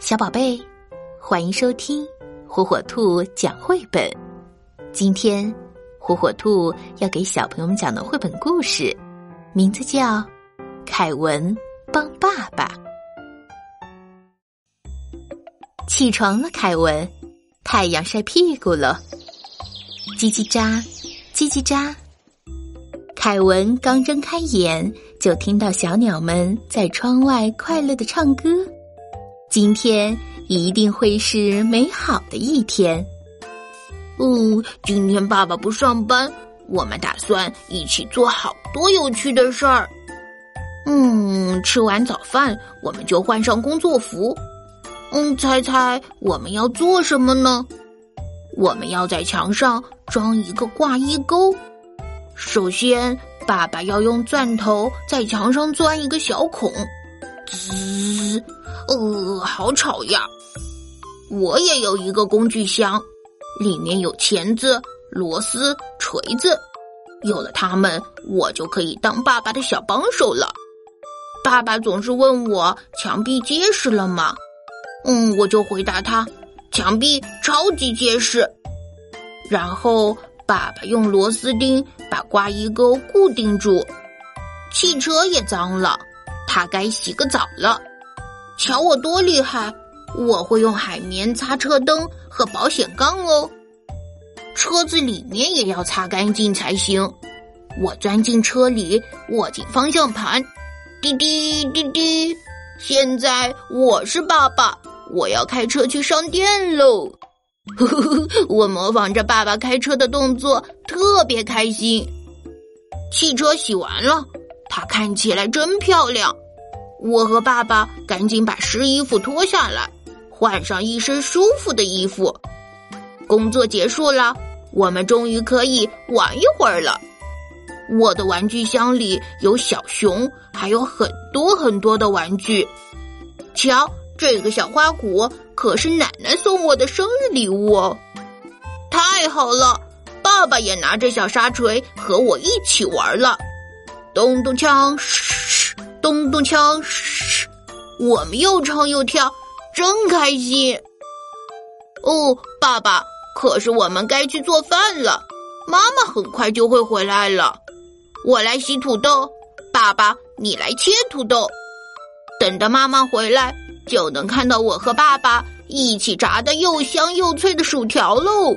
小宝贝，欢迎收听火火兔讲绘本。今天，火火兔要给小朋友们讲的绘本故事，名字叫《凯文帮爸爸》。起床了，凯文，太阳晒屁股了。叽叽喳，叽叽喳。凯文刚睁开眼，就听到小鸟们在窗外快乐的唱歌。今天一定会是美好的一天。嗯，今天爸爸不上班，我们打算一起做好多有趣的事儿。嗯，吃完早饭，我们就换上工作服。嗯，猜猜我们要做什么呢？我们要在墙上装一个挂衣钩。首先，爸爸要用钻头在墙上钻一个小孔。滋，呃，好吵呀！我也有一个工具箱，里面有钳子、螺丝、锤子。有了它们，我就可以当爸爸的小帮手了。爸爸总是问我墙壁结实了吗？嗯，我就回答他，墙壁超级结实。然后爸爸用螺丝钉把挂衣钩固定住。汽车也脏了。他该洗个澡了，瞧我多厉害！我会用海绵擦车灯和保险杠哦。车子里面也要擦干净才行。我钻进车里，握紧方向盘，滴滴滴滴。现在我是爸爸，我要开车去商店喽。我模仿着爸爸开车的动作，特别开心。汽车洗完了。它看起来真漂亮，我和爸爸赶紧把湿衣服脱下来，换上一身舒服的衣服。工作结束了，我们终于可以玩一会儿了。我的玩具箱里有小熊，还有很多很多的玩具。瞧，这个小花鼓可是奶奶送我的生日礼物哦！太好了，爸爸也拿着小沙锤和我一起玩了。咚咚锵，咚咚锵，我们又唱又跳，真开心。哦，爸爸，可是我们该去做饭了。妈妈很快就会回来了。我来洗土豆，爸爸你来切土豆。等到妈妈回来，就能看到我和爸爸一起炸的又香又脆的薯条喽。